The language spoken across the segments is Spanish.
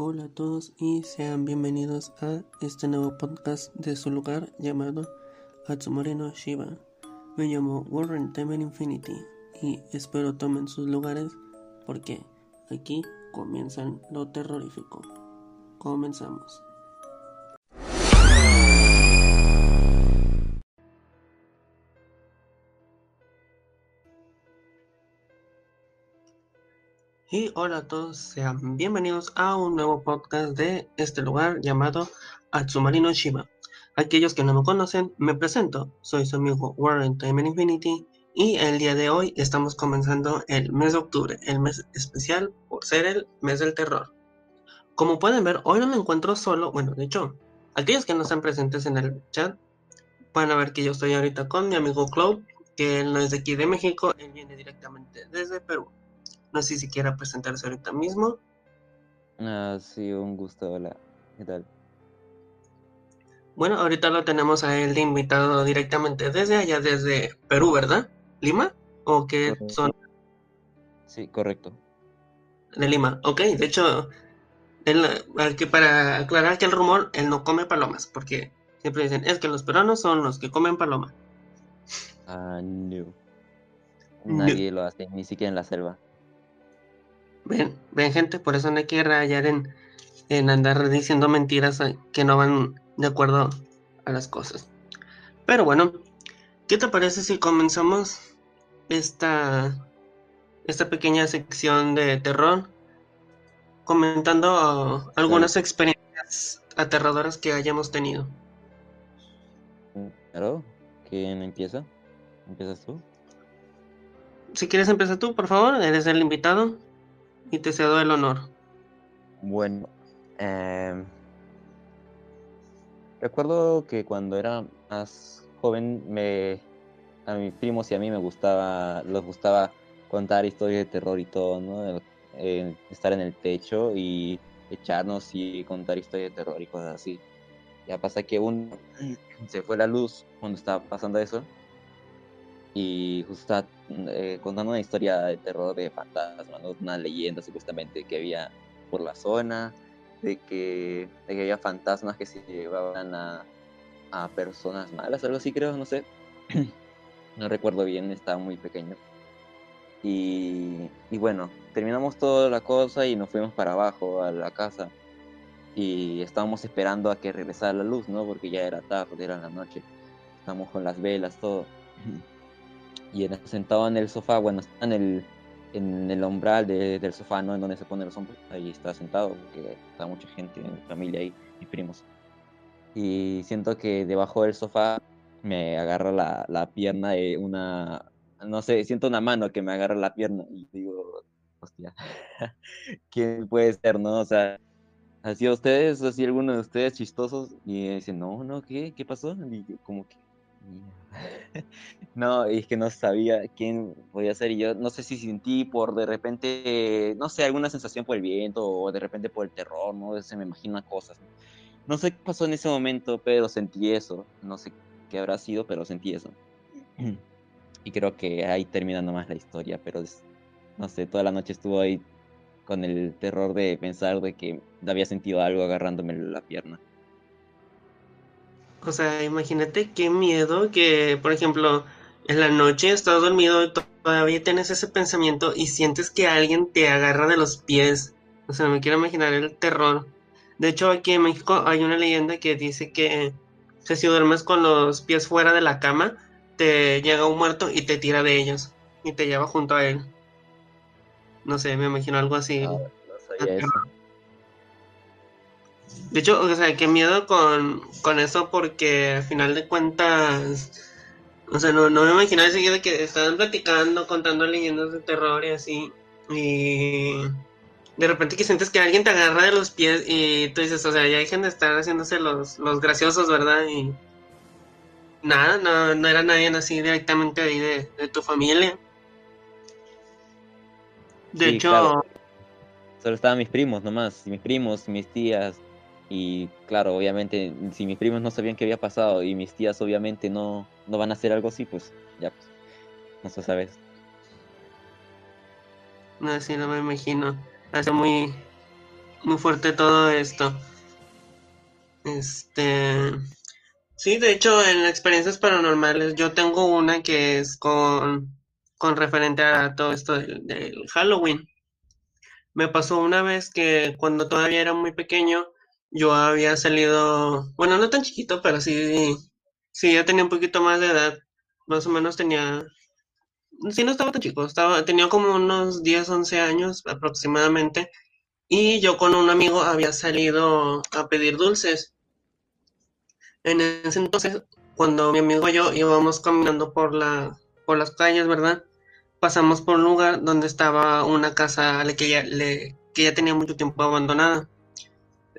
Hola a todos y sean bienvenidos a este nuevo podcast de su lugar llamado Atsumori no Shiba. Me llamo Warren Temen Infinity y espero tomen sus lugares porque aquí comienzan lo terrorífico. Comenzamos. Y hola a todos, sean bienvenidos a un nuevo podcast de este lugar llamado Atsumarino Shiba. Aquellos que no me conocen, me presento. Soy su amigo Warren Time Infinity y el día de hoy estamos comenzando el mes de octubre, el mes especial por ser el mes del terror. Como pueden ver, hoy no me encuentro solo, bueno, de hecho, aquellos que no están presentes en el chat van a ver que yo estoy ahorita con mi amigo Cloud, que él no es de aquí de México, él viene directamente desde Perú. No sé si quiera presentarse ahorita mismo. Ah, sí, un gusto, hola. ¿Qué tal? Bueno, ahorita lo tenemos a él de invitado directamente desde allá, desde Perú, ¿verdad? ¿Lima? ¿O qué son? Sí, correcto. De Lima, ok. De hecho, él, que para aclarar que el rumor, él no come palomas, porque siempre dicen, es que los peruanos son los que comen paloma. Ah, no. Nadie lo hace, ni siquiera en la selva. Ven, ven gente, por eso no hay que rayar en, en andar diciendo mentiras que no van de acuerdo a las cosas. Pero bueno, ¿qué te parece si comenzamos esta, esta pequeña sección de terror comentando algunas experiencias aterradoras que hayamos tenido? Claro, ¿quién empieza? ¿Empiezas tú? Si quieres empieza tú, por favor, eres el invitado y te cedo el honor. Bueno, eh, recuerdo que cuando era más joven, me, a mis primos y a mí me gustaba, les gustaba contar historias de terror y todo, ¿no? Estar en el techo y echarnos y contar historias de terror y cosas así. Ya pasa que un se fue la luz cuando estaba pasando eso y justo estaba eh, contando una historia de terror de fantasmas, una leyenda supuestamente que había por la zona, de que, de que había fantasmas que se llevaban a, a personas malas, algo así creo, no sé. no recuerdo bien, estaba muy pequeño. Y, y, bueno, terminamos toda la cosa y nos fuimos para abajo a la casa. Y estábamos esperando a que regresara la luz, ¿no? Porque ya era tarde, era la noche. Estábamos con las velas, todo. y era sentado en el sofá, bueno, en el, en el umbral del sofá, ¿no? En donde se ponen los hombros. Ahí está sentado, porque está mucha gente, mi familia ahí, mis primos. Y siento que debajo del sofá me agarra la, la pierna de una, no sé, siento una mano que me agarra la pierna y digo, hostia, ¿quién puede ser, no? O sea, así ustedes, así alguno de ustedes chistosos y dicen, no, no, ¿qué? ¿Qué pasó? Y como que, no, es que no sabía quién podía ser. Y yo no sé si sentí por de repente, no sé, alguna sensación por el viento o de repente por el terror, ¿no? Se me imaginan cosas. No sé qué pasó en ese momento, pero sentí eso. No sé qué habrá sido, pero sentí eso. Y creo que ahí termina nomás la historia, pero no sé, toda la noche estuvo ahí con el terror de pensar de que había sentido algo agarrándome la pierna. O sea, imagínate qué miedo que, por ejemplo, en la noche estás dormido y todavía tienes ese pensamiento y sientes que alguien te agarra de los pies. O sea, me quiero imaginar el terror. De hecho, aquí en México hay una leyenda que dice que si duermes con los pies fuera de la cama, te llega un muerto y te tira de ellos y te lleva junto a él. No sé, me imagino algo así. No, no sabía eso. De hecho, o sea, qué miedo con, con eso porque al final de cuentas, o sea, no, no me imaginaba seguido que estaban platicando, contando leyendas de terror y así, y de repente que sientes que alguien te agarra de los pies y tú dices, o sea, ya dejen de estar haciéndose los, los graciosos, ¿verdad? Y nada, no, no era nadie así directamente ahí de, de tu familia. De Sí, hecho, claro. Solo estaban mis primos nomás, mis primos, mis tías. Y claro, obviamente, si mis primos no sabían qué había pasado y mis tías obviamente no, no van a hacer algo así, pues ya, pues, no se sabe. no, sí, no me imagino. Hace muy, muy fuerte todo esto. Este, sí, de hecho, en experiencias paranormales, yo tengo una que es con, con referente a todo esto del, del Halloween. Me pasó una vez que cuando todavía era muy pequeño, yo había salido, bueno, no tan chiquito, pero sí, sí, ya tenía un poquito más de edad. Más o menos tenía, sí, no estaba tan chico, estaba, tenía como unos 10, 11 años aproximadamente. Y yo con un amigo había salido a pedir dulces. En ese entonces, cuando mi amigo y yo íbamos caminando por la, por las calles, ¿verdad? Pasamos por un lugar donde estaba una casa que ya, que ya tenía mucho tiempo abandonada.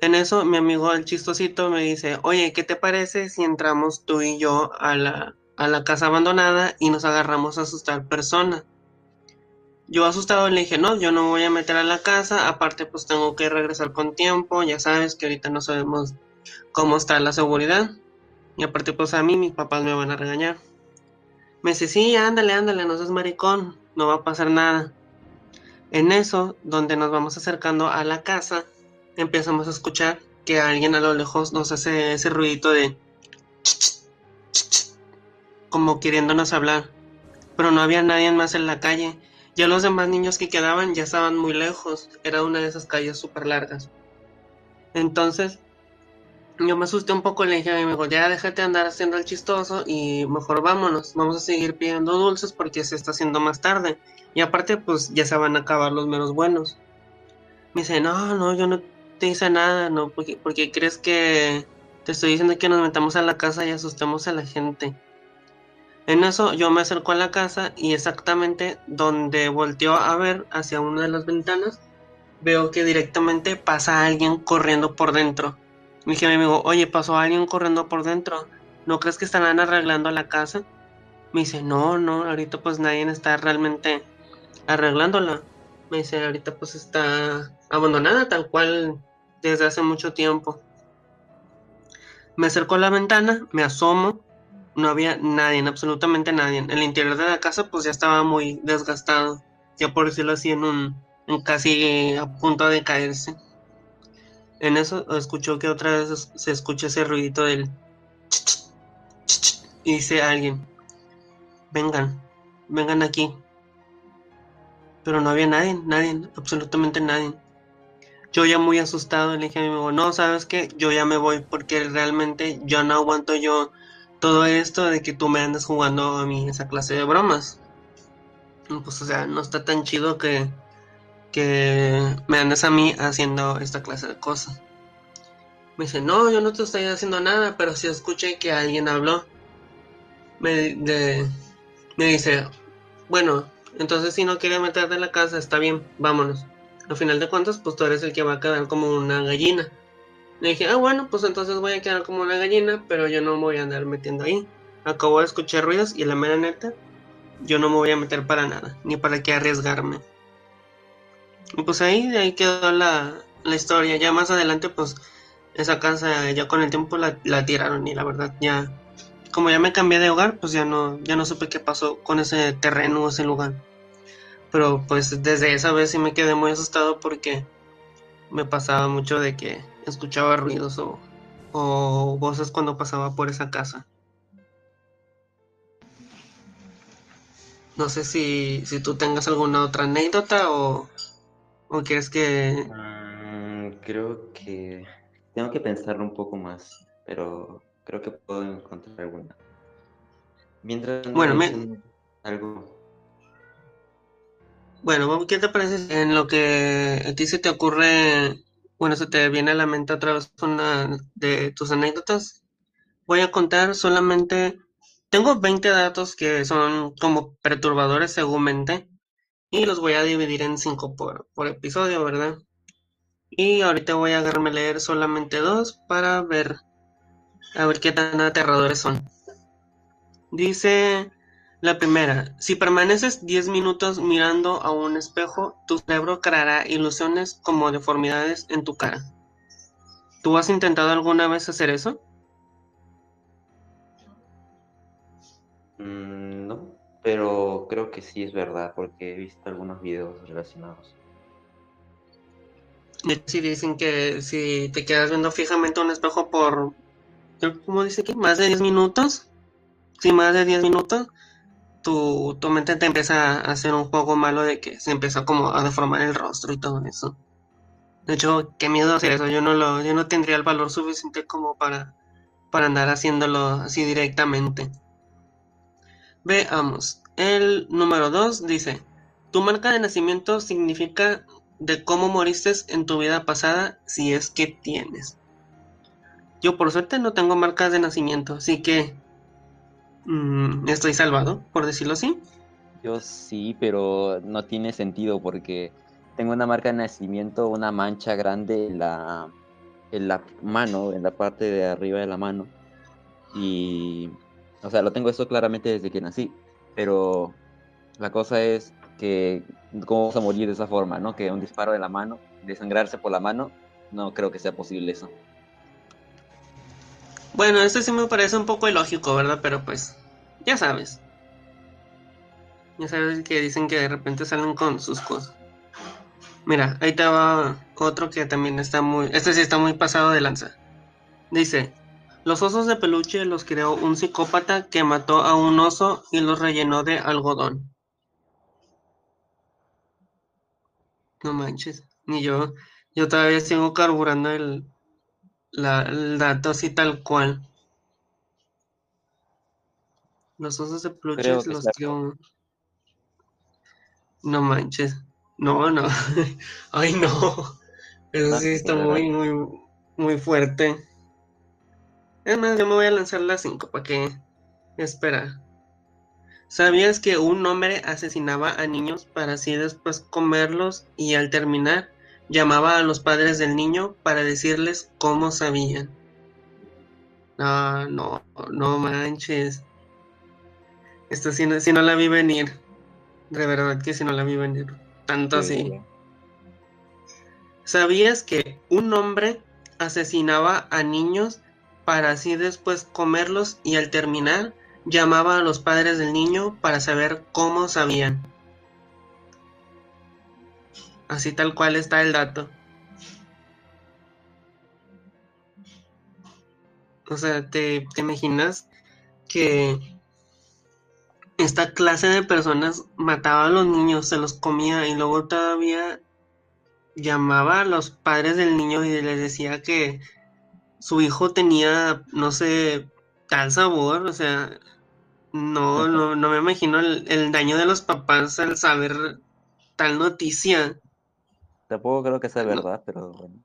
En eso, mi amigo el chistosito me dice, oye, ¿qué te parece si entramos tú y yo a la, a la casa abandonada y nos agarramos a asustar personas? Yo asustado le dije, no, yo no voy a meter a la casa, aparte pues tengo que regresar con tiempo, ya sabes que ahorita no sabemos cómo está la seguridad. Y aparte pues a mí mis papás me van a regañar. Me dice, sí, ándale, ándale, no seas maricón, no va a pasar nada. En eso, donde nos vamos acercando a la casa, empezamos a escuchar que alguien a lo lejos nos hace ese ruidito de como queriéndonos hablar. Pero no había nadie más en la calle ya los demás niños que quedaban ya estaban muy lejos, era una de esas calles súper largas. Entonces, yo me asusté un poco le dije a mi amigo, ya déjate andar haciendo el chistoso y mejor vámonos, vamos a seguir pidiendo dulces porque se está haciendo más tarde. Y aparte, pues ya se van a acabar los menos buenos. Me dice, no, no, yo no te hice nada, no, porque, porque crees que te estoy diciendo que nos metamos a la casa y asustemos a la gente. En eso yo me acerco a la casa y exactamente donde volteo a ver hacia una de las ventanas, veo que directamente pasa alguien corriendo por dentro. Me dije a mi amigo, oye, pasó alguien corriendo por dentro. ¿No crees que estarán arreglando la casa? Me dice, no, no, ahorita pues nadie está realmente arreglándola. Me dice, ahorita pues está abandonada tal cual desde hace mucho tiempo. Me acerco a la ventana, me asomo no había nadie, absolutamente nadie. El interior de la casa pues ya estaba muy desgastado, ya por decirlo así, en un, casi a punto de caerse. En eso escuchó que otra vez se escucha ese ruidito del y dice alguien, vengan, vengan aquí. Pero no había nadie, nadie, absolutamente nadie. Yo ya muy asustado le dije a mi amigo, no, sabes que yo ya me voy porque realmente yo no aguanto yo todo esto de que tú me andas jugando a mí esa clase de bromas. Pues o sea, no está tan chido que, que me andes a mí haciendo esta clase de cosas. Me dice, no, yo no te estoy haciendo nada, pero si escuché que alguien habló. Me, me dice, bueno, entonces si no quiere meterte en la casa, está bien, vámonos. Al final de cuentas, pues tú eres el que va a quedar como una gallina. Le dije, ah, bueno, pues entonces voy a quedar como una gallina, pero yo no me voy a andar metiendo ahí. Acabo de escuchar ruidos y la mera neta, yo no me voy a meter para nada, ni para qué arriesgarme. Y pues ahí, ahí quedó la, la historia. Ya más adelante, pues esa casa ya con el tiempo la, la, tiraron y la verdad ya, como ya me cambié de hogar, pues ya no, ya no supe qué pasó con ese terreno, ese lugar. Pero pues desde esa vez sí me quedé muy asustado porque me pasaba mucho de que escuchaba ruidos o, o voces cuando pasaba por esa casa. No sé si, si tú tengas alguna otra anécdota o, o quieres que... Mm, creo que tengo que pensarlo un poco más, pero creo que puedo encontrar alguna. Mientras... Bueno, me... Algo... Bueno, ¿qué te parece en lo que a ti se te ocurre bueno, se te viene a la mente otra vez una de tus anécdotas. Voy a contar solamente, tengo 20 datos que son como perturbadores según mente y los voy a dividir en 5 por, por episodio, ¿verdad? Y ahorita voy a agarrarme leer solamente dos para ver, a ver qué tan aterradores son. Dice la primera, si permaneces 10 minutos mirando a un espejo, tu cerebro creará ilusiones como deformidades en tu cara. ¿Tú has intentado alguna vez hacer eso? Mm, no, pero creo que sí es verdad porque he visto algunos videos relacionados. De hecho, si dicen que si te quedas viendo fijamente un espejo por, ¿cómo dice aquí? Más de 10 minutos. Si más de 10 minutos, tu, tu mente te empieza a hacer un juego malo de que se empieza como a deformar el rostro y todo eso. De hecho, qué miedo hacer eso. Yo no lo, yo no tendría el valor suficiente como para, para andar haciéndolo así directamente. Veamos. El número 2 dice, tu marca de nacimiento significa de cómo moriste en tu vida pasada si es que tienes. Yo por suerte no tengo marcas de nacimiento, así que mm, estoy salvado, por decirlo así. Yo sí, pero no tiene sentido porque tengo una marca de nacimiento, una mancha grande en la, en la mano, en la parte de arriba de la mano. Y, o sea, lo tengo eso claramente desde que nací, pero la cosa es que cómo vamos a morir de esa forma, ¿no? Que un disparo de la mano, desangrarse por la mano, no creo que sea posible eso. Bueno, esto sí me parece un poco ilógico, ¿verdad? Pero pues, ya sabes. Ya sabes que dicen que de repente salen con sus cosas. Mira, ahí te va otro que también está muy... Este sí está muy pasado de lanza. Dice, los osos de peluche los creó un psicópata que mató a un oso y los rellenó de algodón. No manches, ni yo. Yo todavía sigo carburando el, el dato así tal cual. Los osos de peluche los creó... No manches. No, no. Ay, no. Eso sí está muy, muy, muy fuerte. Es más, yo me voy a lanzar las 5 para que. Espera. ¿Sabías que un hombre asesinaba a niños para así después comerlos y al terminar llamaba a los padres del niño para decirles cómo sabían? No, no, no manches. Esto sí, si no la vi venir. De verdad que si no la vi venir. Tanto así. ¿Sabías que un hombre asesinaba a niños para así después comerlos y al terminar llamaba a los padres del niño para saber cómo sabían? Así tal cual está el dato. O sea, ¿te, te imaginas que esta clase de personas mataba a los niños, se los comía y luego todavía llamaba a los padres del niño y les decía que su hijo tenía, no sé, tal sabor, o sea, no, no, no me imagino el, daño de los papás al saber tal noticia. Tampoco creo que sea verdad, pero bueno.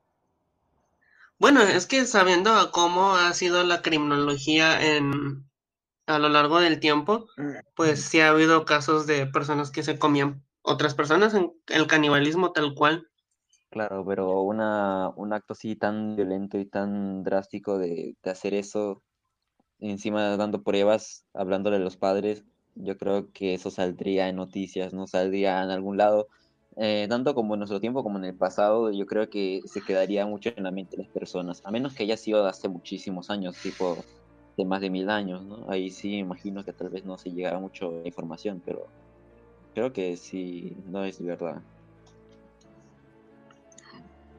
Bueno, es que sabiendo cómo ha sido la criminología en, a lo largo del tiempo, pues sí ha habido casos de personas que se comían otras personas, en el canibalismo tal cual. Claro, pero una, un acto así tan violento y tan drástico de, hacer eso, encima dando pruebas, hablándole a los padres, yo creo que eso saldría en noticias, no saldría en algún lado. Eh, tanto como en nuestro tiempo como en el pasado, yo creo que se quedaría mucho en la mente de las personas, a menos que haya sido hace muchísimos años, tipo de más de mil años, ¿no? Ahí sí imagino que tal vez no se llegara mucho información, pero creo que sí, no es verdad.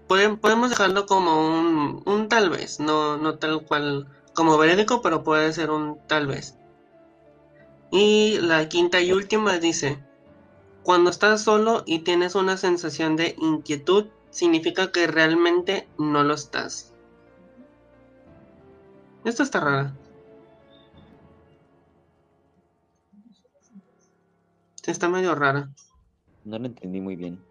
podemos dejarlo como un, un tal vez, no, no tal cual como verídico, pero puede ser un tal vez. Y la quinta y última dice, cuando estás solo y tienes una sensación de inquietud, significa que realmente no lo estás. Esto está raro. está medio rara. No lo entendí muy bien.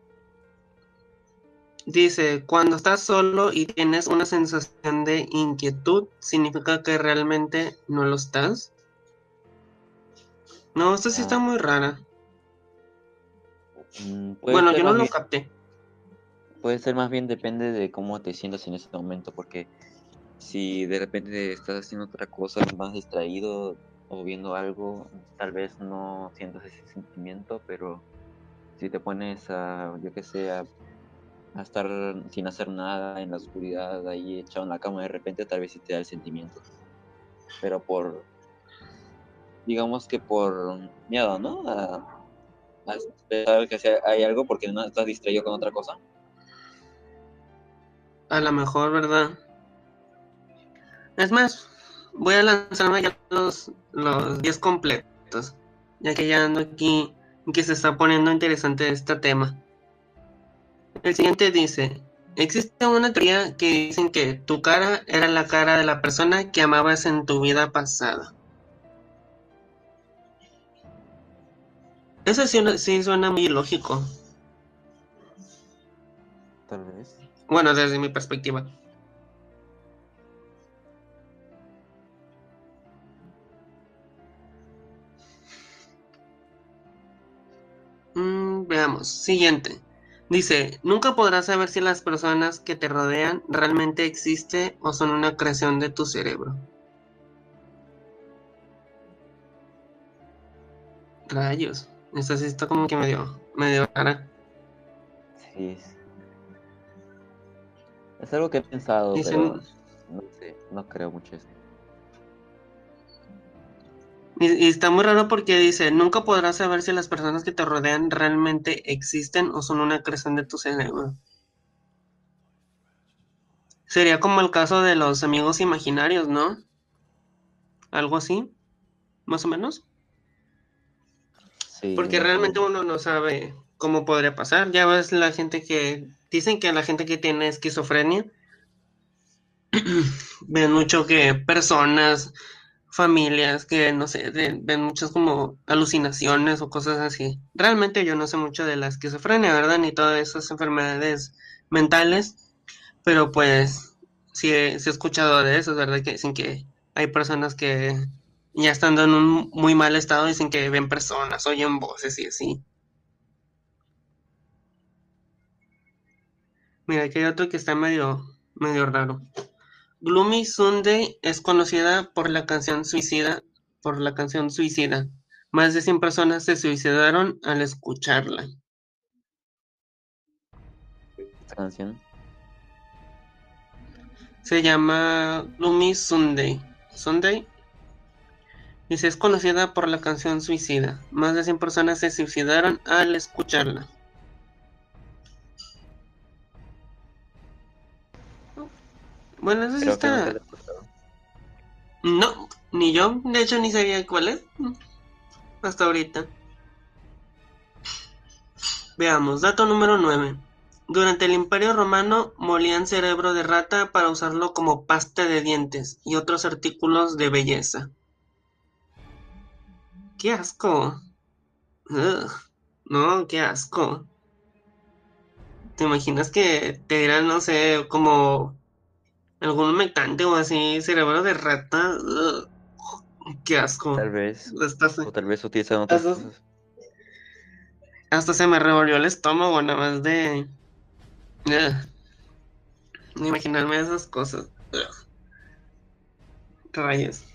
Dice, cuando estás solo y tienes una sensación de inquietud, ¿significa que realmente no lo estás? No, esto sí está ah. muy rara. Mm, bueno, yo no lo capté. Puede ser más bien depende de cómo te sientas en ese momento, porque si de repente estás haciendo otra cosa más distraído, o viendo algo, tal vez no sientas ese sentimiento, pero si te pones a, yo que sé, a, estar sin hacer nada en la oscuridad, ahí echado en la cama, de repente tal vez sí te da el sentimiento. Pero por, digamos que por miedo, ¿no? A, a que hay algo porque no estás distraído con otra cosa. a lo mejor, ¿verdad? Es más, voy a lanzarme ya los 10 completos, ya que ya ando aquí, que se está poniendo interesante este tema. El siguiente dice, existe una teoría que dicen que tu cara era la cara de la persona que amabas en tu vida pasada. Eso sí, sí suena muy lógico. Tal vez. Bueno, desde mi perspectiva. Mm, veamos, siguiente. Dice, nunca podrás saber si las personas que te rodean realmente existen o son una creación de tu cerebro. Rayos, esta sí está como que medio, medio rara. Sí. Es algo que he pensado, pero no sé, no creo mucho eso. Y, está muy raro porque dice, nunca podrás saber si las personas que te rodean realmente existen o son una creación de tu cerebro. Sería como el caso de los amigos imaginarios, ¿no? Algo así, más o menos. Sí, porque realmente uno no sabe cómo podría pasar. Ya ves la gente que... Dicen que la gente que tiene esquizofrenia ven mucho que personas familias que, no sé, ven muchas como alucinaciones o cosas así. Realmente yo no sé mucho de la esquizofrenia, ¿verdad? Ni todas esas enfermedades mentales, pero pues sí he, escuchado de eso, ¿verdad? Que dicen que hay personas que ya estando en un muy mal estado dicen que ven personas, oyen voces y así. Mira, aquí hay otro que está medio, medio raro. Gloomy Sunday es conocida por la canción Suicida, por la canción Suicida. Más de 100 personas se suicidaron al escucharla. ¿Esta canción? Se llama Gloomy Sunday. Sunday. Dice, es conocida por la canción Suicida. Más de 100 personas se suicidaron al escucharla. Bueno, eso sí está. No, ni yo, de hecho ni sabía cuál es. Hasta ahorita. Veamos, dato número 9. Durante el Imperio Romano molían cerebro de rata para usarlo como pasta de dientes y otros artículos de belleza. ¡Qué asco! No, qué asco. ¿Te imaginas que te dirán, no sé, como algún mecante o así, cerebro de rata. qué asco. Tal vez. o tal vez utilizan otras hasta, cosas. Hasta se me revolvió el estómago, nada más de. de imaginarme esas cosas. Rayos.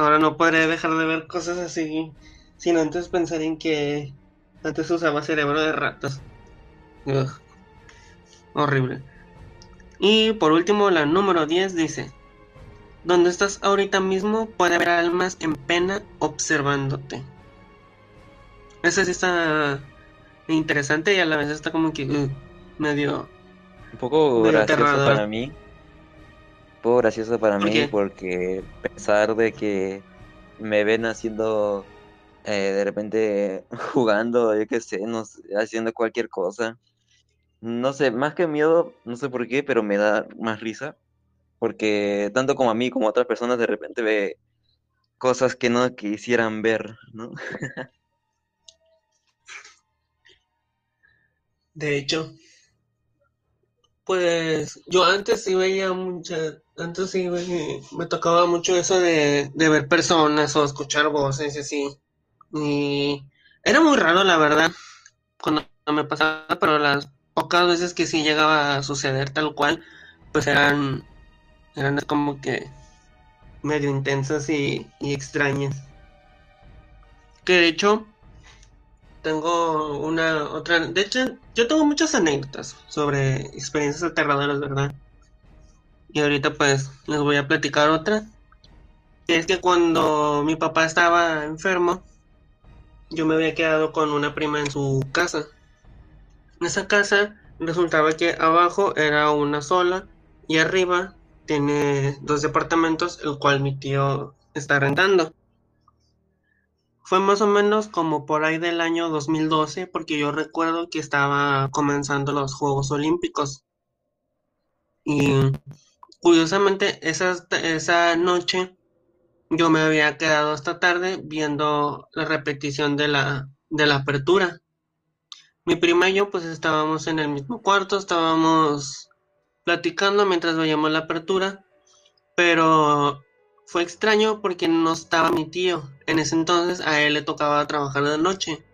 Ahora no podré dejar de ver cosas así. Sin antes pensar en que antes usaba cerebro de ratas. Horrible. Y por último, la número 10 dice, donde estás ahorita mismo puede haber almas en pena observándote. Esa sí está interesante y a la vez está como que uh, medio... Un poco gracioso para mí. Un poco gracioso para mí porque pensar de que me ven haciendo eh, de repente jugando, yo qué sé, no haciendo cualquier cosa no sé, más que miedo, no sé por qué, pero me da más risa. Porque tanto como a mí como a otras personas de repente ve cosas que no quisieran ver, ¿no? De hecho, pues yo antes sí veía mucha, antes sí me tocaba mucho eso de, de ver personas o escuchar voces y así. Y era muy raro, la verdad, cuando me pasaba, pero las pocas veces que sí llegaba a suceder tal cual, pues eran, eran como que medio intensas y, extrañas. Que de hecho, tengo una otra. De hecho, yo tengo muchas anécdotas sobre experiencias aterradoras, ¿verdad? Y ahorita, pues, les voy a platicar otra. Que es que cuando mi papá estaba enfermo, yo me había quedado con una prima en su casa. En esa casa resultaba que abajo era una sola y arriba tiene dos departamentos, el cual mi tío está rentando. Fue más o menos como por ahí del año 2012, porque yo recuerdo que estaba comenzando los Juegos Olímpicos. Y curiosamente, esa, esa noche yo me había quedado hasta tarde viendo la repetición de la, de la apertura. Mi prima y yo pues estábamos en el mismo cuarto, estábamos platicando mientras veíamos la apertura, pero fue extraño porque no estaba mi tío. En ese entonces a él le tocaba trabajar de noche.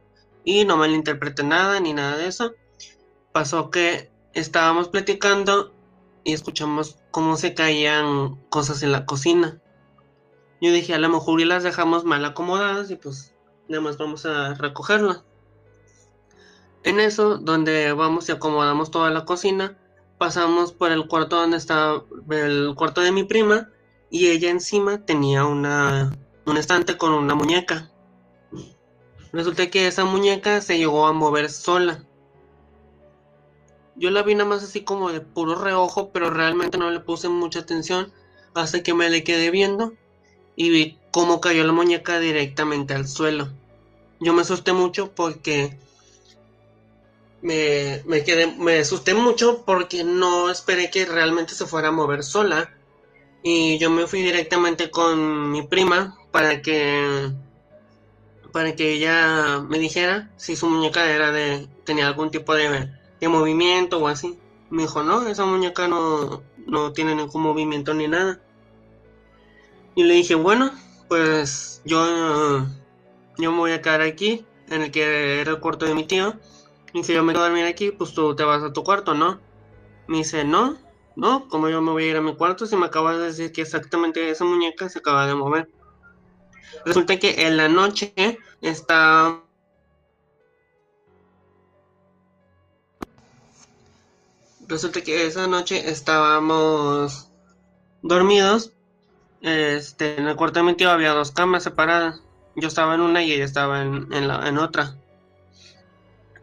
Y no malinterpreté nada ni nada de eso. Pasó que estábamos platicando y escuchamos cómo se caían cosas en la cocina. Yo dije, a lo mejor y las dejamos mal acomodadas y pues nada más vamos a recogerlas. En eso, donde vamos y acomodamos toda la cocina, pasamos por el cuarto donde estaba el cuarto de mi prima y ella encima tenía una, un estante con una muñeca. Resulta que esa muñeca se llegó a mover sola. Yo la vi nada más así como de puro reojo, pero realmente no le puse mucha atención hasta que me le quedé viendo y vi cómo cayó la muñeca directamente al suelo. Yo me asusté mucho porque me, me, quedé, me asusté mucho porque no esperé que realmente se fuera a mover sola y yo me fui directamente con mi prima para que para que ella me dijera si su muñeca era de tenía algún tipo de, de movimiento o así. Me dijo, no, esa muñeca no, no tiene ningún movimiento ni nada. Y le dije, bueno, pues yo, yo me voy a quedar aquí, en el que era el cuarto de mi tío. Y si yo me quedo a dormir aquí, pues tú te vas a tu cuarto, ¿no? Me dice, no, no, como yo me voy a ir a mi cuarto si me acabas de decir que exactamente esa muñeca se acaba de mover. Resulta que en la noche está... Resulta que esa noche estábamos dormidos. Este, en el cuarto de mi tío había dos camas separadas. Yo estaba en una y ella estaba en, en, la, en otra.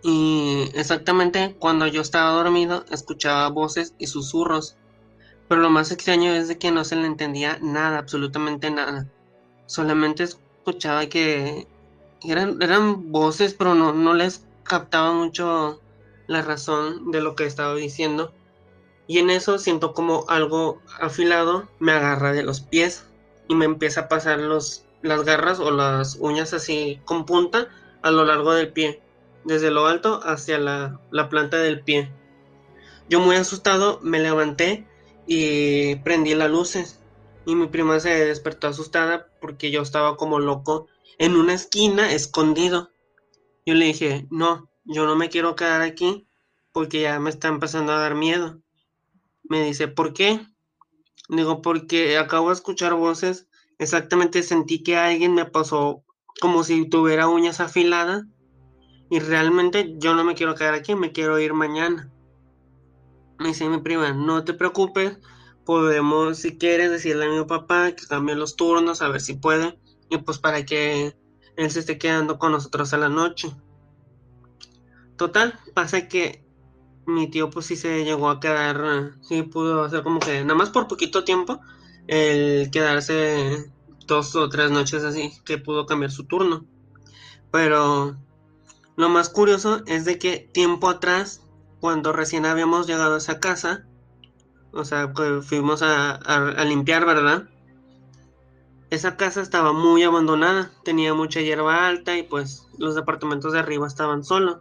Y exactamente cuando yo estaba dormido escuchaba voces y susurros. Pero lo más extraño es de que no se le entendía nada, absolutamente nada. Solamente escuchaba que eran, eran voces, pero no, no les captaba mucho la razón de lo que estaba diciendo. Y en eso siento como algo afilado me agarra de los pies y me empieza a pasar los, las garras o las uñas así con punta a lo largo del pie desde lo alto hacia la, planta del pie. Yo muy asustado me levanté y prendí las luces. Y mi prima se despertó asustada porque yo estaba como loco en una esquina escondido. Yo le dije, no, yo no me quiero quedar aquí porque ya me está empezando a dar miedo. Me dice, ¿por qué? Digo, porque acabo de escuchar voces. Exactamente sentí que alguien me pasó como si tuviera uñas afiladas y realmente yo no me quiero quedar aquí, me quiero ir mañana. Me dice mi prima, no te preocupes, podemos, si quieres, decirle a mi papá que cambie los turnos, a ver si puede, y pues para que él se esté quedando con nosotros a la noche. Total, pasa que mi tío pues sí se llegó a quedar, sí pudo hacer como que nada más por poquito tiempo, el quedarse dos o tres noches así, que pudo cambiar su turno. Pero lo más curioso es de que tiempo atrás, cuando recién habíamos llegado a esa casa, o sea, que fuimos a, limpiar, ¿verdad? Esa casa estaba muy abandonada, tenía mucha hierba alta y pues los departamentos de arriba estaban solos.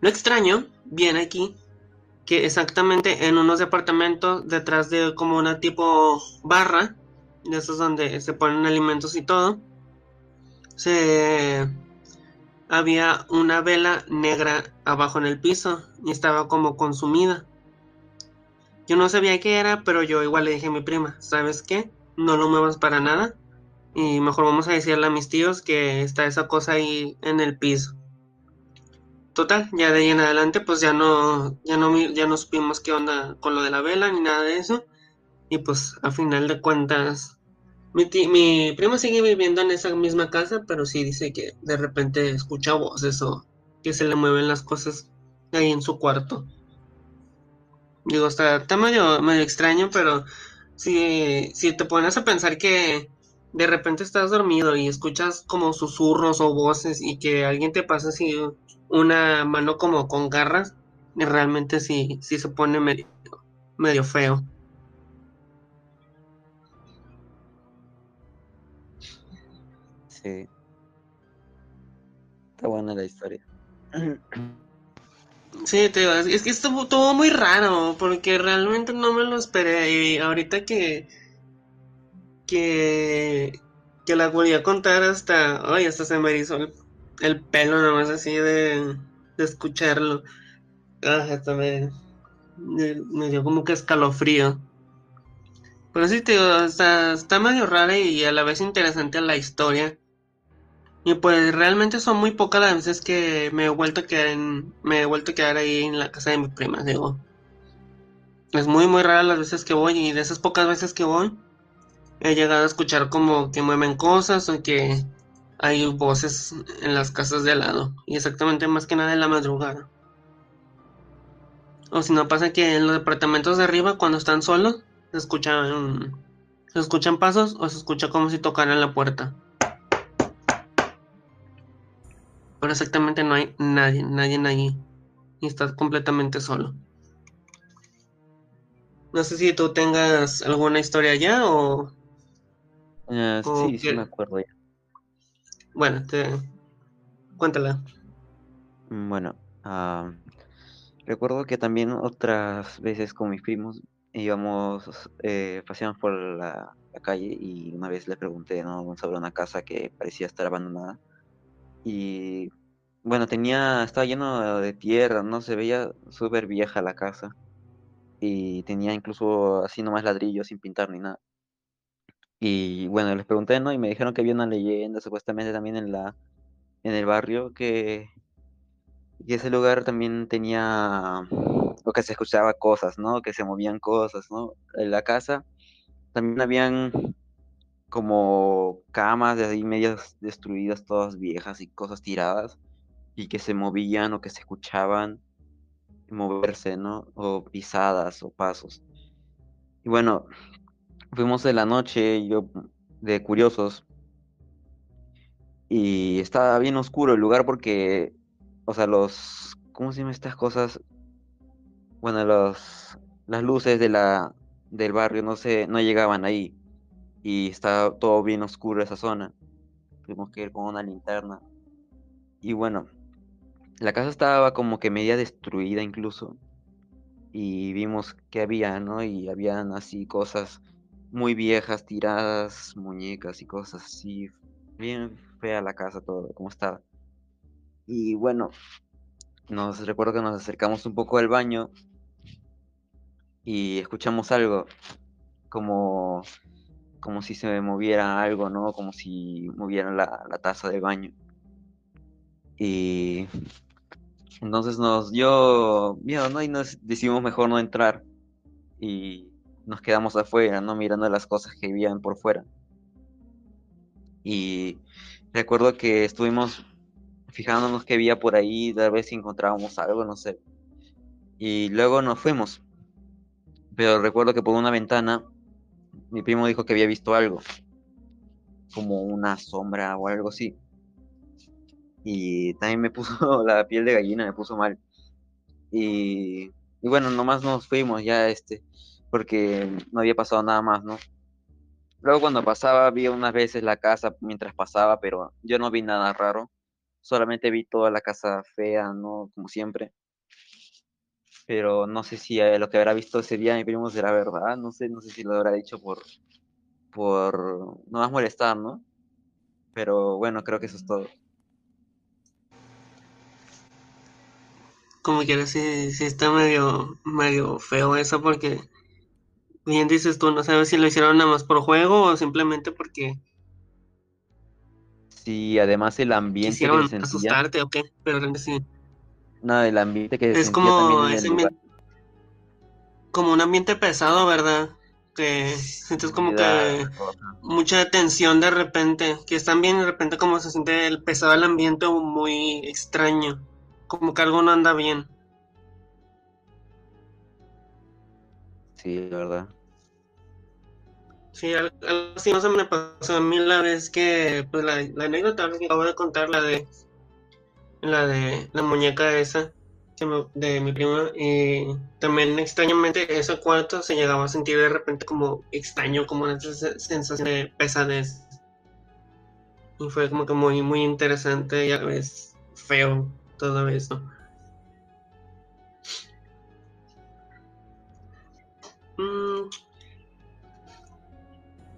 Lo extraño viene aquí que exactamente en unos departamentos detrás de como una tipo barra, de esos donde se ponen alimentos y todo, se había una vela negra abajo en el piso y estaba como consumida. Yo no sabía qué era, pero yo igual le dije a mi prima, ¿sabes qué? No lo muevas para nada y mejor vamos a decirle a mis tíos que está esa cosa ahí en el piso. Total, ya de ahí en adelante pues ya no, ya no, ya no supimos qué onda con lo de la vela ni nada de eso. Y pues a final de cuentas mi, mi primo sigue viviendo en esa misma casa, pero sí dice que de repente escucha voces o que se le mueven las cosas ahí en su cuarto. Digo, está, está medio, medio extraño, pero si, si te pones a pensar que de repente estás dormido y escuchas como susurros o voces y que alguien te pasa así una mano como con garras, realmente sí, sí se pone medio, medio feo. Sí. Está buena la historia. Sí, te digo, es que estuvo todo muy raro, porque realmente no me lo esperé. Y ahorita que. que. que la volví a contar hasta. Ay, hasta se me hizo el, pelo nomás así de. de escucharlo. Ah, hasta me. dio como que escalofrío. Pero sí, te digo, está medio rara y a la vez interesante la historia. Y pues realmente son muy pocas las veces que me he vuelto a quedar en, me he vuelto a quedar ahí en la casa de mi prima, digo. Es muy muy rara las veces que voy y de esas pocas veces que voy he llegado a escuchar como que mueven cosas o que hay voces en las casas de al lado y exactamente más que nada en la madrugada. O si no pasa que en los departamentos de arriba cuando están solos se escuchan se escuchan pasos o se escucha como si tocaran la puerta. Pero exactamente no hay nadie, nadie ahí. Y estás completamente solo. No sé si tú tengas alguna historia ya o... Ah, sí, sí me acuerdo ya. Bueno, te... cuéntala. Mm, bueno, ah, recuerdo que también otras veces con mis primos íbamos, eh, paseamos por la, la, calle y una vez le pregunté ¿no? sobre una casa que parecía estar abandonada y bueno, tenía, estaba lleno de tierra, ¿no? Se veía súper vieja la casa. Y tenía incluso así nomás ladrillos sin pintar ni nada. Y bueno, les pregunté, ¿no? Y me dijeron que había una leyenda supuestamente también en la, en el barrio que, que ese lugar también tenía, o que se escuchaba cosas, ¿no? Que se movían cosas, ¿no? En la casa también habían como camas de ahí medias destruidas, todas viejas y cosas tiradas, y que se movían o que se escuchaban moverse, ¿no? O pisadas o pasos. Y bueno, fuimos de la noche, yo de curiosos, y estaba bien oscuro el lugar porque, o sea, los, ¿cómo se llaman estas cosas? Bueno, los, las luces de la, del barrio no se, no llegaban ahí y estaba todo bien oscuro esa zona. Tuvimos que ir con una linterna. Y bueno, la casa estaba como que media destruida incluso. Y vimos que había, ¿no? Y habían así cosas muy viejas, tiradas, muñecas y cosas así. Bien fea la casa, todo como estaba. Y bueno, nos recuerdo que nos acercamos un poco al baño y escuchamos algo como como si se moviera algo, ¿no? Como si movieran la, taza de baño. Y entonces nos dio miedo, ¿no? Y nos decidimos mejor no entrar. Y nos quedamos afuera, ¿no? Mirando las cosas que habían por fuera. Y recuerdo que estuvimos fijándonos que había por ahí, tal vez si encontrábamos algo, no sé. Y luego nos fuimos. Pero recuerdo que por una ventana mi primo dijo que había visto algo, como una sombra o algo así. Y también me puso la piel de gallina, me puso mal. Y, y bueno, nomás nos fuimos ya, este, porque no había pasado nada más, ¿no? Luego cuando pasaba vi unas veces la casa mientras pasaba, pero yo no vi nada raro. Solamente vi toda la casa fea, ¿no? Como siempre pero no sé si eh, lo que habrá visto ese día mi primo será verdad, no sé, no sé si lo habrá dicho por, por no más molestar, ¿no? Pero bueno, creo que eso es todo. Como quieras, sí, sí está medio, medio feo eso porque bien dices tú, no sabes si lo hicieron nada más por juego o simplemente porque Sí, además el ambiente quisieron asustarte o qué, pero sí. No, el ambiente que es como como un ambiente pesado, ¿verdad? Que sientes como que mucha tensión de repente, que están bien de repente como se siente el pesado el ambiente muy extraño, como que algo no anda bien. Sí, la verdad. Sí, algo así no se me pasó a mí la vez que, pues la, la anécdota que acabo de contar, la de la de la muñeca esa de mi prima, y también extrañamente ese cuarto se llegaba a sentir de repente como extraño, como una se- sensación de pesadez. Y fue como que muy, muy interesante y a la vez feo todo eso. Mm,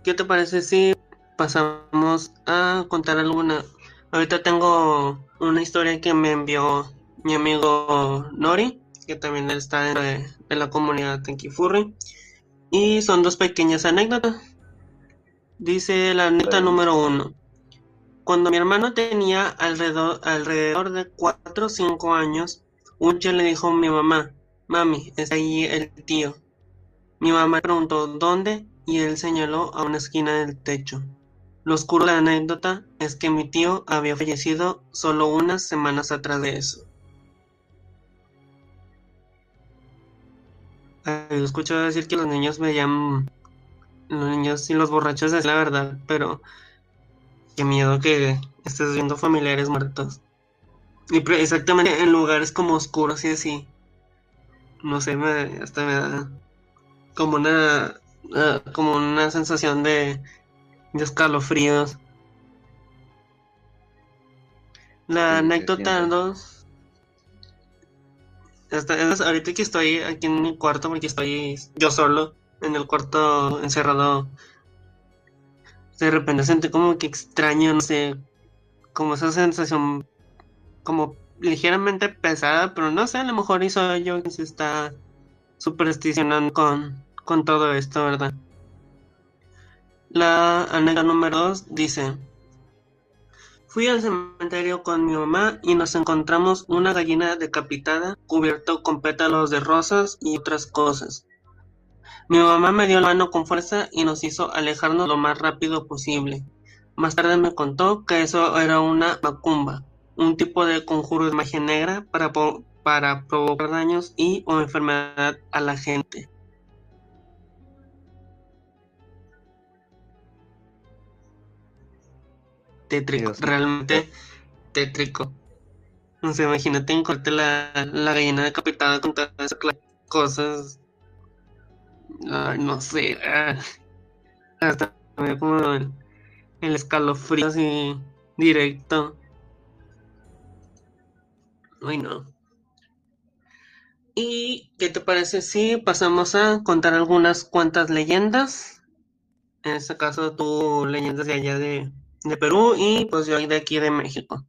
¿Qué te parece si pasamos a contar alguna? Ahorita tengo una historia que me envió mi amigo Nori, que también está dentro de, de la comunidad Tenkifurri. Y son dos pequeñas anécdotas. Dice la anécdota número uno. Cuando mi hermano tenía alrededor, alrededor de 4 o 5 años, un día le dijo a mi mamá, mami, está ahí el tío. Mi mamá preguntó dónde y él señaló a una esquina del techo. Lo oscuro de la anécdota es que mi tío había fallecido solo unas semanas atrás de eso. Ay, He escuchado decir que los niños veían, los niños y los borrachos es la verdad, pero qué miedo que estés viendo familiares muertos. Y exactamente en lugares como oscuros y así. No sé, me, hasta me da como una, ah, como una sensación de, de escalofríos. La Sí, anécdota siente. 2. Esta, es ahorita que estoy aquí en mi cuarto, porque estoy yo solo en el cuarto encerrado. De repente sentí como que extraño, no sé, como esa sensación como ligeramente pesada, pero no sé, a lo mejor hizo yo que se está supersticionando con, con todo esto, ¿verdad? La anécdota número 2 dice, fui al cementerio con mi mamá y nos encontramos una gallina decapitada cubierto con pétalos de rosas y otras cosas. Mi mamá me dio la mano con fuerza y nos hizo alejarnos lo más rápido posible. Más tarde me contó que eso era una macumba, un tipo de conjuro de magia negra para, para provocar daños y o enfermedad a la gente. Tétrico, Dios realmente tétrico. No sé, imagínate encontrarte la, la gallina decapitada con todas esas cosas. Ay, no sé. ah, Hasta me como el, el escalofrío así directo. Uy, no. ¿Y qué te parece si pasamos a contar algunas cuantas leyendas? En este caso, tú leyendas de allá de, de Perú y pues yo de aquí de México.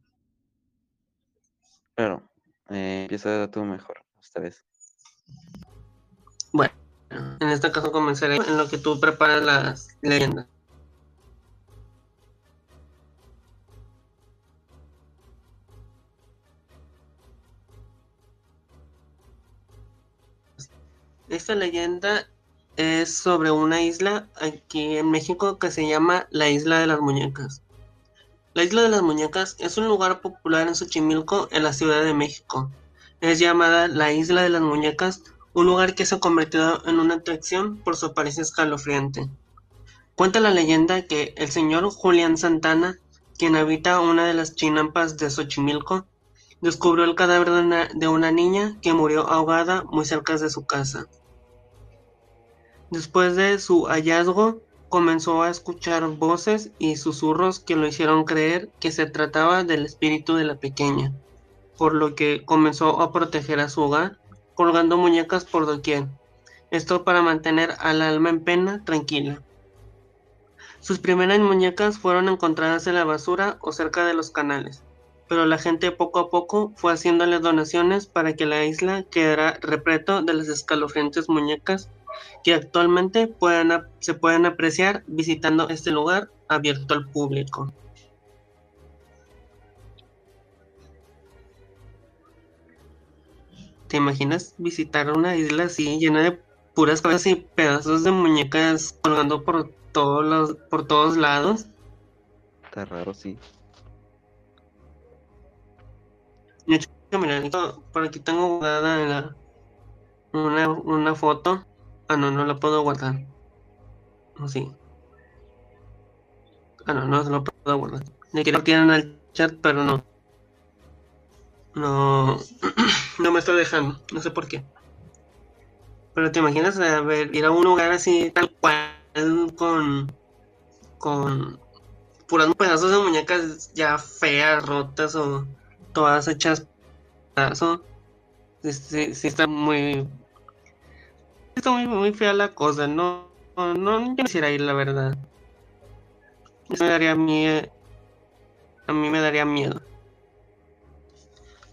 Claro, eh, empieza tú mejor esta vez. Bueno, en este caso comenzaré en lo que tú preparas las leyendas. Esta leyenda es sobre una isla aquí en México que se llama la Isla de las Muñecas. La Isla de las Muñecas es un lugar popular en Xochimilco, en la Ciudad de México. Es llamada la Isla de las Muñecas, un lugar que se ha convertido en una atracción por su apariencia escalofriante. Cuenta la leyenda que el señor Julián Santana, quien habita una de las chinampas de Xochimilco, descubrió el cadáver de una, de una niña que murió ahogada muy cerca de su casa. Después de su hallazgo, comenzó a escuchar voces y susurros que lo hicieron creer que se trataba del espíritu de la pequeña, por lo que comenzó a proteger a su hogar, colgando muñecas por doquier. Esto para mantener al alma en pena tranquila. Sus primeras muñecas fueron encontradas en la basura o cerca de los canales, pero la gente poco a poco fue haciéndole donaciones para que la isla quedara repleto de las escalofriantes muñecas que actualmente pueden se pueden apreciar visitando este lugar abierto al público. ¿Te imaginas visitar una isla así llena de puras cabezas y pedazos de muñecas colgando por todos los, por todos lados? Está raro, sí. De hecho, mira, por aquí tengo guardada una, una foto Ah, no, no la puedo guardar. ¿O sí? Ah, no, no lo puedo guardar. Ni que lo tienen el chat, pero no. No, no me está dejando, no sé por qué. Pero te imaginas a ver, ir a un lugar así tal cual con con puras pedazos de muñecas ya feas, rotas o todas hechas pedazos. Sí, sí, está muy está muy, muy fea la cosa, no no, no quisiera ir la verdad. Eso me daría miedo. A mí me daría miedo.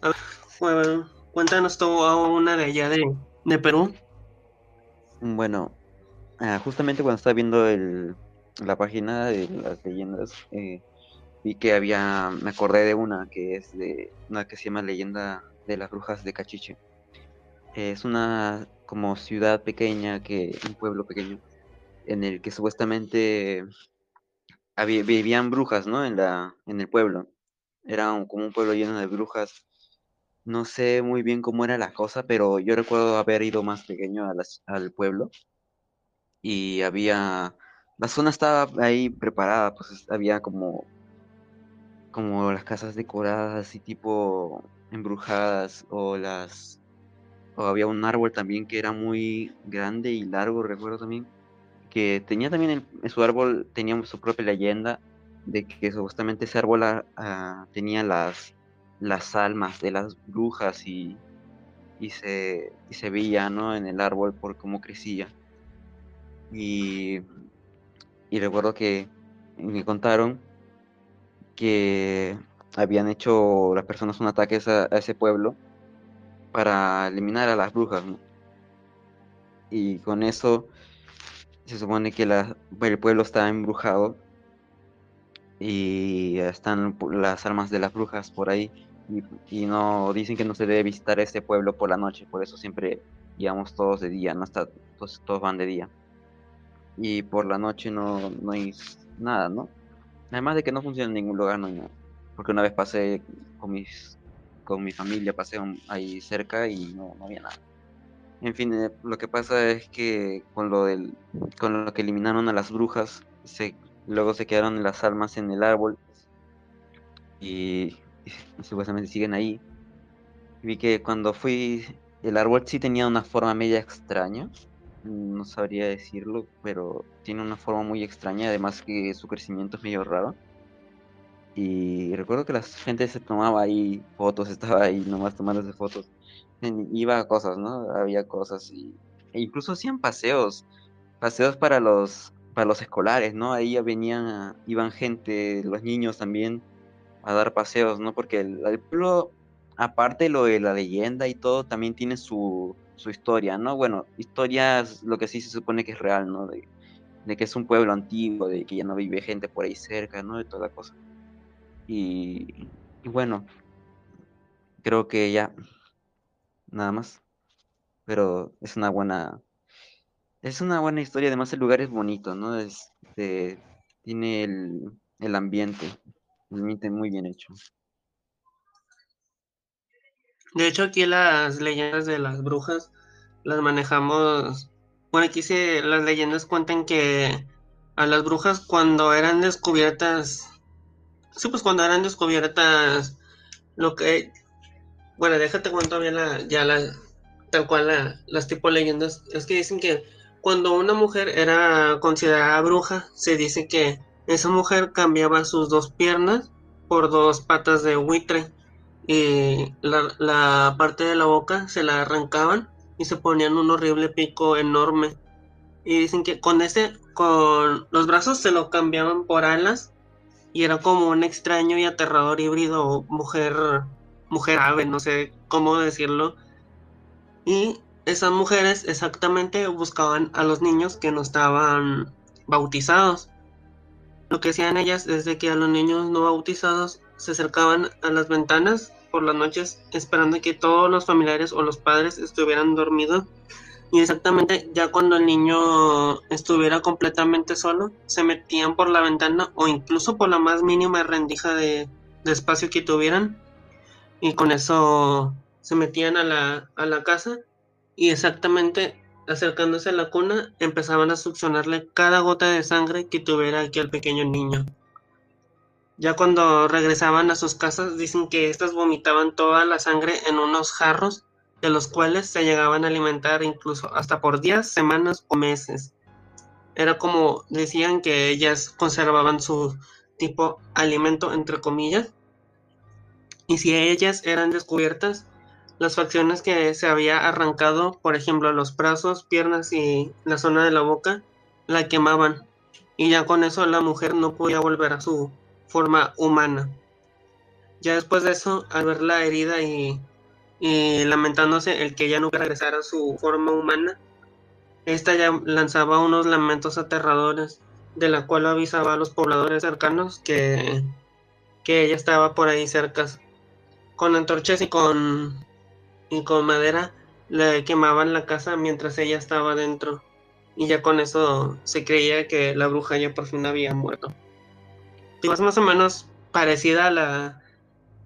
A ver, bueno, cuéntanos tú a una de allá de, de Perú. Bueno, ah, justamente cuando estaba viendo el, la página de las leyendas, eh, vi que había, me acordé de una que es de una que se llama Leyenda de las Brujas de Cachiche. Es una como ciudad pequeña, que un pueblo pequeño, en el que supuestamente vivían brujas, ¿no? En la, en el pueblo. Era un- como un pueblo lleno de brujas. No sé muy bien cómo era la cosa, pero yo recuerdo haber ido más pequeño al pueblo y había, la zona estaba ahí preparada, pues es- había como, como las casas decoradas así tipo embrujadas o las, o había un árbol también que era muy grande y largo, recuerdo también, que tenía también el- su árbol, tenía su propia leyenda de que supuestamente ese árbol ah, ah, tenía las, las almas de las brujas y, y se, y se veía, ¿no? En el árbol por cómo crecía. Y, y recuerdo que me contaron que habían hecho las personas un ataque a ese pueblo para eliminar a las brujas, ¿no? Y con eso se supone que la- el pueblo está embrujado y están las almas de las brujas por ahí y, y no dicen que no se debe visitar ese pueblo por la noche, por eso siempre íbamos todos de día, no está, todos, todos van de día. Y por la noche no, no hay nada, ¿no? Además de que no funciona en ningún lugar, no hay nada. Porque una vez pasé con mis con mi familia, pasé ahí cerca y no, no había nada. En fin, eh, lo que pasa es que con lo del, con lo que eliminaron a las brujas, luego se quedaron las almas en el árbol y, y supuestamente siguen ahí. Vi que cuando fui, el árbol sí tenía una forma media extraña, no sabría decirlo, pero tiene una forma muy extraña, además que su crecimiento es medio raro. Y recuerdo que la gente se tomaba ahí fotos, estaba ahí nomás tomándose fotos. Iba a cosas, ¿no? Había cosas e incluso hacían paseos, paseos para los para los escolares, ¿no? Ahí venían, iban gente, los niños también a dar paseos, ¿no? Porque el, pueblo, aparte lo de la leyenda y todo, también tiene su, su historia, ¿no? Bueno, historias, lo que sí se supone que es real, ¿no? De, de que es un pueblo antiguo, de que ya no vive gente por ahí cerca, ¿no? De toda la cosa. Y, bueno, creo que ya, nada más. Pero es una buena, es una buena historia. Además, el lugar es bonito, ¿no? Es, de- tiene el, el ambiente, el ambiente muy bien hecho. De hecho, aquí las leyendas de las brujas las manejamos. Bueno, aquí se, las leyendas cuentan que a las brujas cuando eran descubiertas, sí, pues cuando eran descubiertas, lo que, bueno, déjate cuento bien la, ya la, tal cual la, las tipo leyendas, es que dicen que cuando una mujer era considerada bruja, se dice que esa mujer cambiaba sus dos piernas por dos patas de buitre y la, la parte de la boca se la arrancaban y se ponían un horrible pico enorme. Y dicen que con ese, con los brazos se lo cambiaban por alas y era como un extraño y aterrador híbrido mujer, mujer ave, no sé cómo decirlo. Y esas mujeres exactamente buscaban a los niños que no estaban bautizados. Lo que hacían ellas es de que a los niños no bautizados se acercaban a las ventanas por las noches esperando que todos los familiares o los padres estuvieran dormidos y exactamente ya cuando el niño estuviera completamente solo se metían por la ventana o incluso por la más mínima rendija de, espacio que tuvieran y con eso se metían a la, a la casa y exactamente acercándose a la cuna, empezaban a succionarle cada gota de sangre que tuviera aquí el pequeño niño. Ya cuando regresaban a sus casas, dicen que éstas vomitaban toda la sangre en unos jarros, de los cuales se llegaban a alimentar incluso hasta por días, semanas o meses. Era como decían que ellas conservaban su tipo alimento, entre comillas, y si ellas eran descubiertas, las facciones que se había arrancado, por ejemplo, los brazos, piernas y la zona de la boca, la quemaban. Y ya con eso la mujer no podía volver a su forma humana. Ya después de eso, al ver la herida y, lamentándose el que ya no regresara a su forma humana, esta ya lanzaba unos lamentos aterradores, de la cual avisaba a los pobladores cercanos que, que ella estaba por ahí cerca. Con antorchas y con y con madera le quemaban la casa mientras ella estaba dentro. Y ya con eso se creía que la bruja ya por fin había muerto. Y es más o menos parecida a la...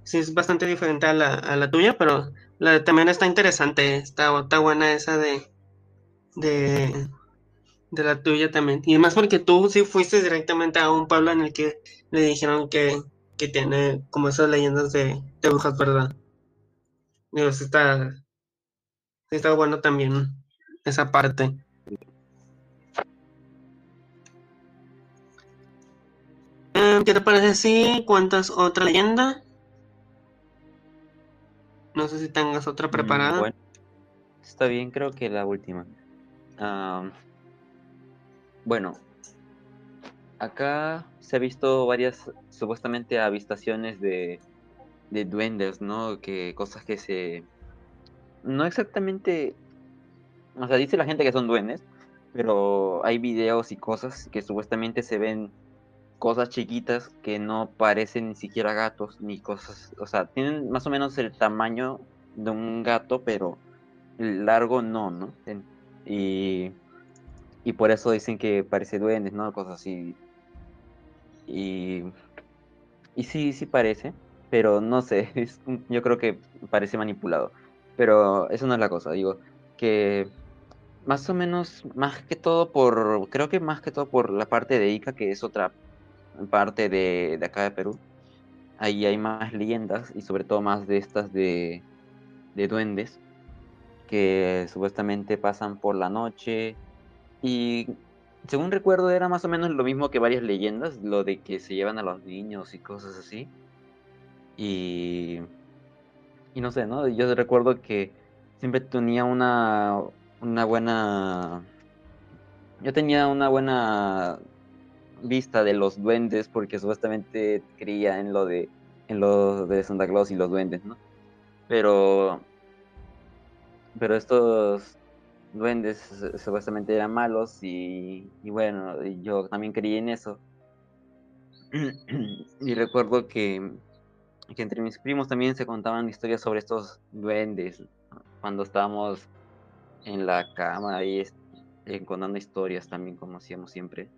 Sí, es bastante diferente a la, a la tuya, pero la, también está interesante. Está, está buena esa de, de... De la tuya también. Y más porque tú sí fuiste directamente a un pueblo en el que le dijeron que, que tiene como esas leyendas de, de brujas, ¿verdad? Digo, está, está bueno también esa parte. Em, ¿Qué te parece si cuentas otra leyenda? No sé si tengas otra mm, preparada. bueno, está bien, creo que la última. bueno, acá se ha visto varias supuestamente avistaciones de de duendes, ¿no? Que cosas que se... No exactamente... O sea, dice la gente que son duendes, pero hay videos y cosas que supuestamente se ven cosas chiquitas que no parecen ni siquiera gatos ni cosas, o sea, tienen más o menos el tamaño de un gato, pero el largo no, ¿no? Y, y por eso dicen que parece duendes, ¿no? Cosas así. Y, y sí, sí parece pero no sé, yo creo que parece manipulado. Pero eso no es la cosa, digo, que más o menos, más que todo por, creo que más que todo por la parte de Ica, que es otra parte de, acá de Perú, ahí hay más leyendas y sobre todo más de estas de, de duendes que supuestamente pasan por la noche y según recuerdo era más o menos lo mismo que varias leyendas, lo de que se llevan a los niños y cosas así. Y, y no sé, ¿no? Yo recuerdo que siempre tenía una, una buena... Yo tenía una buena vista de los duendes porque supuestamente creía en lo de en lo de Santa Claus y los duendes, ¿no? Pero pero estos duendes supuestamente eran malos y, bueno, yo también creí en eso. y recuerdo que que entre mis primos también se contaban historias sobre estos duendes cuando estábamos en la cama y eh, contando historias también como hacíamos siempre.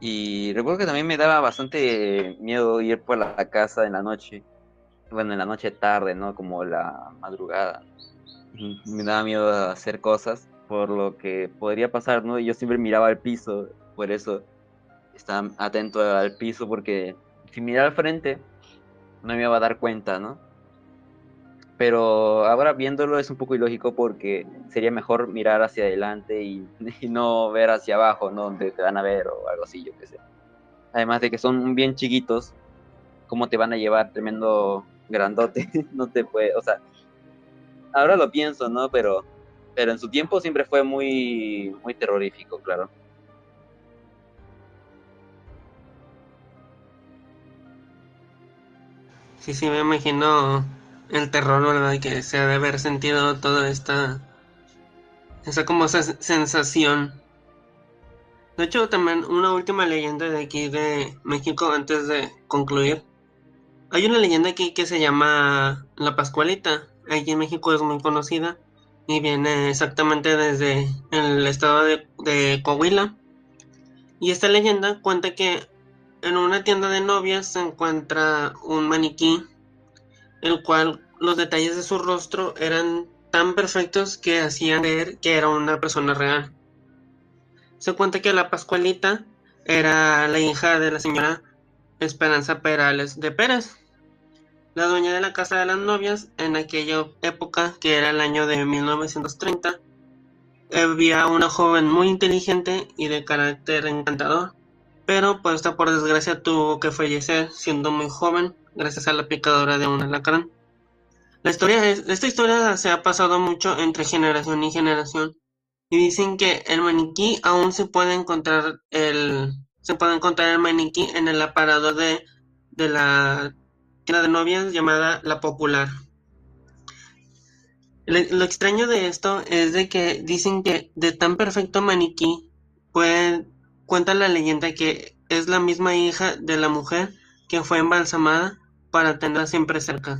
Y recuerdo que también me daba bastante miedo ir por la casa en la noche, bueno, en la noche tarde, ¿no? Como la madrugada. Me daba miedo hacer cosas por lo que podría pasar, ¿no? Y yo siempre miraba al piso, por eso estaba atento al piso porque si miraba al frente, no me iba a dar cuenta, ¿no? Pero ahora viéndolo es un poco ilógico porque sería mejor mirar hacia adelante y, no ver hacia abajo, ¿no? Donde te van a ver o algo así, yo qué sé. Además de que son bien chiquitos, ¿cómo te van a llevar tremendo grandote? no te puede, o sea, ahora lo pienso, ¿no? Pero, pero en su tiempo siempre fue muy, muy terrorífico, claro. Sí, sí, me imagino el terror, ¿verdad? Que se ha de haber sentido toda esta. Esa como esa sensación. De hecho, también una última leyenda de aquí de México antes de concluir. Hay una leyenda aquí que se llama La Pascualita. Aquí en México es muy conocida y viene exactamente desde el estado de, de Coahuila. Y esta leyenda cuenta que en una tienda de novias se encuentra un maniquí, el cual los detalles de su rostro eran tan perfectos que hacían ver que era una persona real. Se cuenta que la Pascualita era la hija de la señora Esperanza Perales de Pérez, la dueña de la casa de las novias en aquella época, que era el año de 1930. Había una joven muy inteligente y de carácter encantador, pero pues por desgracia tuvo que fallecer siendo muy joven gracias a la picadura de un alacrán. La historia es, esta historia se ha pasado mucho entre generación y generación y dicen que el maniquí aún se puede encontrar el se puede encontrar el maniquí en el aparador de, de la tienda de novias llamada La Popular. lo extraño de esto es de que dicen que de tan perfecto maniquí puede, cuenta la leyenda que es la misma hija de la mujer que fue embalsamada para tenerla siempre cerca.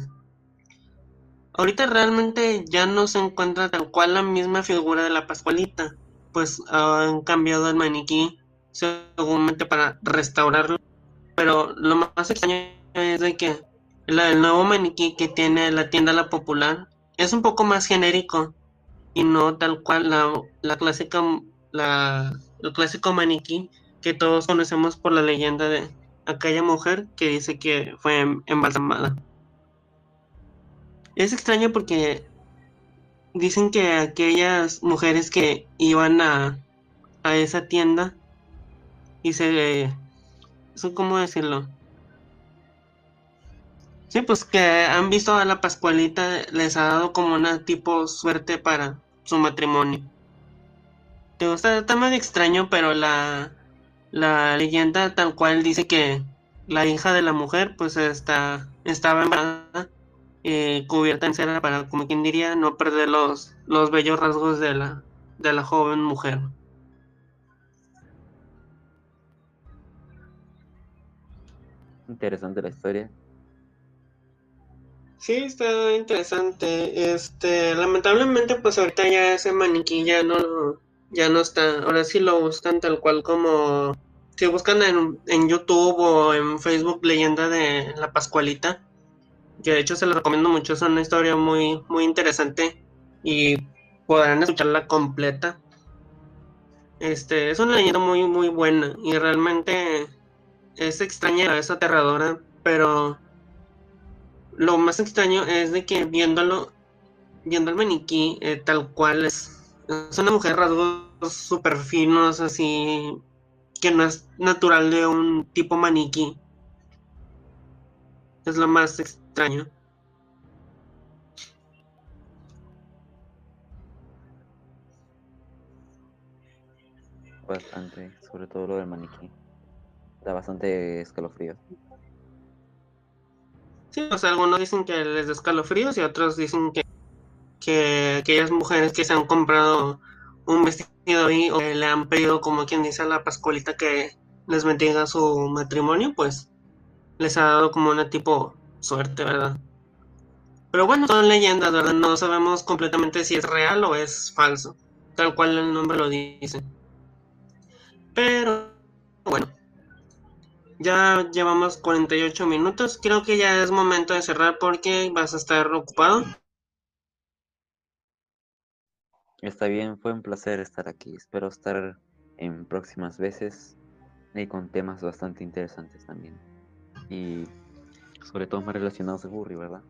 Ahorita realmente ya no se encuentra tal cual la misma figura de la Pascualita, pues han cambiado el maniquí seguramente para restaurarlo. Pero lo más extraño es de que el nuevo maniquí que tiene la tienda La Popular es un poco más genérico y no tal cual la, la clásica la, el clásico maniquí que todos conocemos por la leyenda de aquella mujer que dice que fue em, embalsamada. Es extraño porque dicen que aquellas mujeres que iban a, a esa tienda y se... Eso, ¿Cómo decirlo? Sí, pues que han visto a la Pascualita, les ha dado como una tipo suerte para su matrimonio. Te gusta, está más extraño, pero la, la leyenda tal cual dice que la hija de la mujer pues está, estaba embarazada, eh, cubierta en cera para, como quien diría, no perder los, los bellos rasgos de la, de la joven mujer. Interesante la historia. Sí, está interesante. Este, lamentablemente, pues ahorita ya ese maniquí ya no, ya no está. Ahora sí lo buscan tal cual como si buscan en, en YouTube o en Facebook leyenda de la Pascualita, que de hecho se lo recomiendo mucho, es una historia muy, muy interesante y podrán escucharla completa. Este, es una leyenda muy, muy buena y realmente es extraña, es aterradora, pero lo más extraño es de que viéndolo, viendo el maniquí eh, tal cual es, es una mujer rasgos súper finos, así que no es natural de un tipo maniquí. Es lo más extraño. Bastante, sobre todo lo del maniquí. Da bastante escalofrío. Sí, o sea, algunos dicen que les da escalofríos y otros dicen que, que aquellas mujeres que se han comprado un vestido ahí o le han pedido, como quien dice a la Pascualita, que les bendiga su matrimonio, pues les ha dado como una tipo suerte, ¿verdad? Pero bueno, son leyendas, ¿verdad? No sabemos completamente si es real o es falso, tal cual el nombre lo dice. Pero bueno, ya llevamos 48 minutos. Creo que ya es momento de cerrar porque vas a estar ocupado. Está bien, fue un placer estar aquí. Espero estar en próximas veces y con temas bastante interesantes también. Y sobre todo más relacionados a Burry, ¿verdad?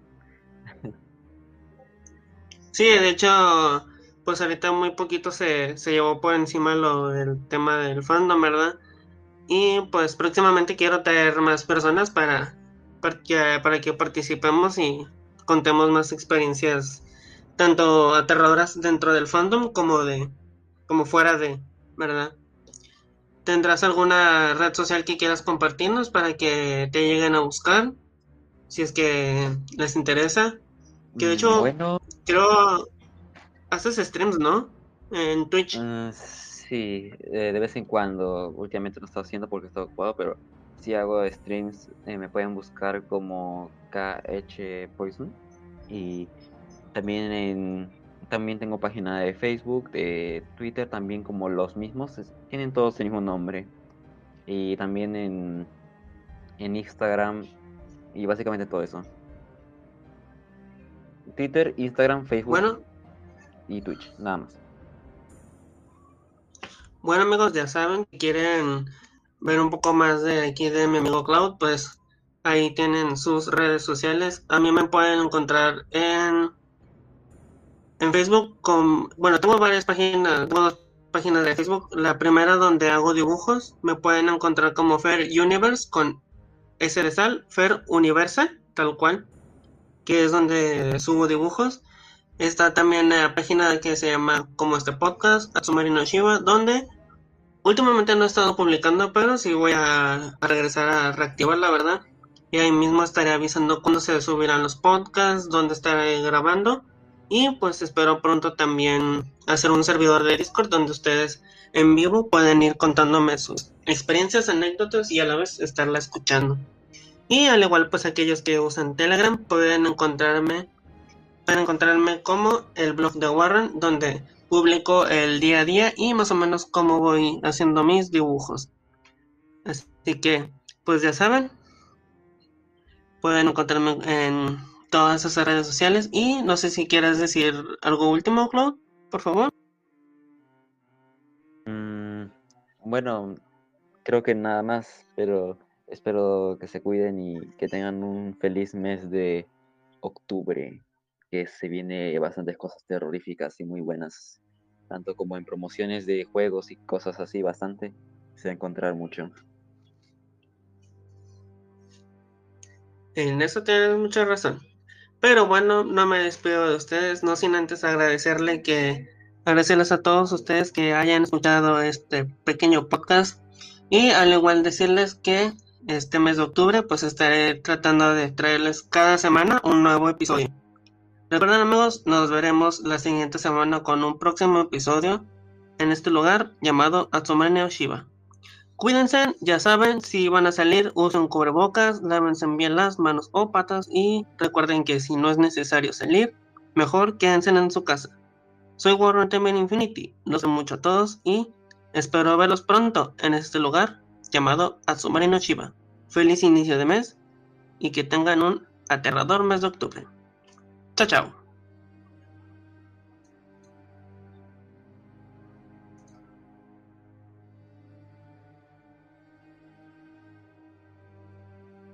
Sí, de hecho, pues ahorita muy poquito se, se llevó por encima lo del tema del fandom, ¿verdad? Y pues próximamente quiero traer más personas para, para, que, para que participemos y contemos más experiencias tanto aterradoras dentro del fandom como de como fuera de, ¿verdad? ¿Tendrás alguna red social que quieras compartirnos para que te lleguen a buscar? Si es que les interesa. Que de hecho, bueno. creo haces streams, ¿no? En Twitch. Uh, Sí, eh, de vez en cuando. Últimamente no estoy haciendo porque estoy ocupado, pero si hago streams. Eh, me pueden buscar como KH Poison. Y también en, también tengo página de Facebook, de Twitter, también como los mismos. tienen todos el mismo nombre. Y también en, en Instagram y básicamente todo eso. Twitter, Instagram, Facebook. Bueno. y Twitch, nada más. Bueno amigos, ya saben, si quieren ver un poco más de aquí de mi amigo Cloud, pues ahí tienen sus redes sociales. A mí me pueden encontrar en en Facebook con bueno, tengo varias páginas, tengo dos páginas de Facebook. La primera donde hago dibujos, me pueden encontrar como Fair Universe con S de sal, Fair Universe, tal cual, que es donde subo dibujos. Está también la página que se llama como este podcast, Atsumari no Shiba, donde últimamente no he estado publicando, pero sí voy a, regresar a reactivar la verdad. Y ahí mismo estaré avisando cuándo se subirán los podcasts, dónde estaré grabando. Y pues espero pronto también hacer un servidor de Discord donde ustedes en vivo pueden ir contándome sus experiencias, anécdotas y a la vez estarla escuchando. Y al igual pues aquellos que usan Telegram pueden encontrarme pueden encontrarme como el blog de Warren donde publico el día a día y más o menos cómo voy haciendo mis dibujos. Así que pues ya saben, pueden encontrarme en todas esas redes sociales y no sé si quieres decir algo último, Claude, por favor. Mm, bueno, creo que nada más, pero espero que se cuiden y que tengan un feliz mes de octubre, que se viene bastantes cosas terroríficas y muy buenas, tanto como en promociones de juegos y cosas así, bastante, se va a encontrar mucho. En eso tienes mucha razón. Pero bueno, no me despido de ustedes, no sin antes agradecerle que agradecerles a todos ustedes que hayan escuchado este pequeño podcast y al igual decirles que este mes de octubre pues estaré tratando de traerles cada semana un nuevo episodio. Recuerden amigos, nos veremos la siguiente semana con un próximo episodio en este lugar llamado Atsumane Shiba. Cuídense, ya saben, si van a salir, usen cubrebocas, lávense bien las manos o patas y recuerden que si no es necesario salir, mejor quédense en su casa. Soy Warren Temen Infinity, los sé mucho a todos y espero verlos pronto en este lugar llamado Atsumari no Shiba. Feliz inicio de mes y que tengan un aterrador mes de octubre. Chao, chao.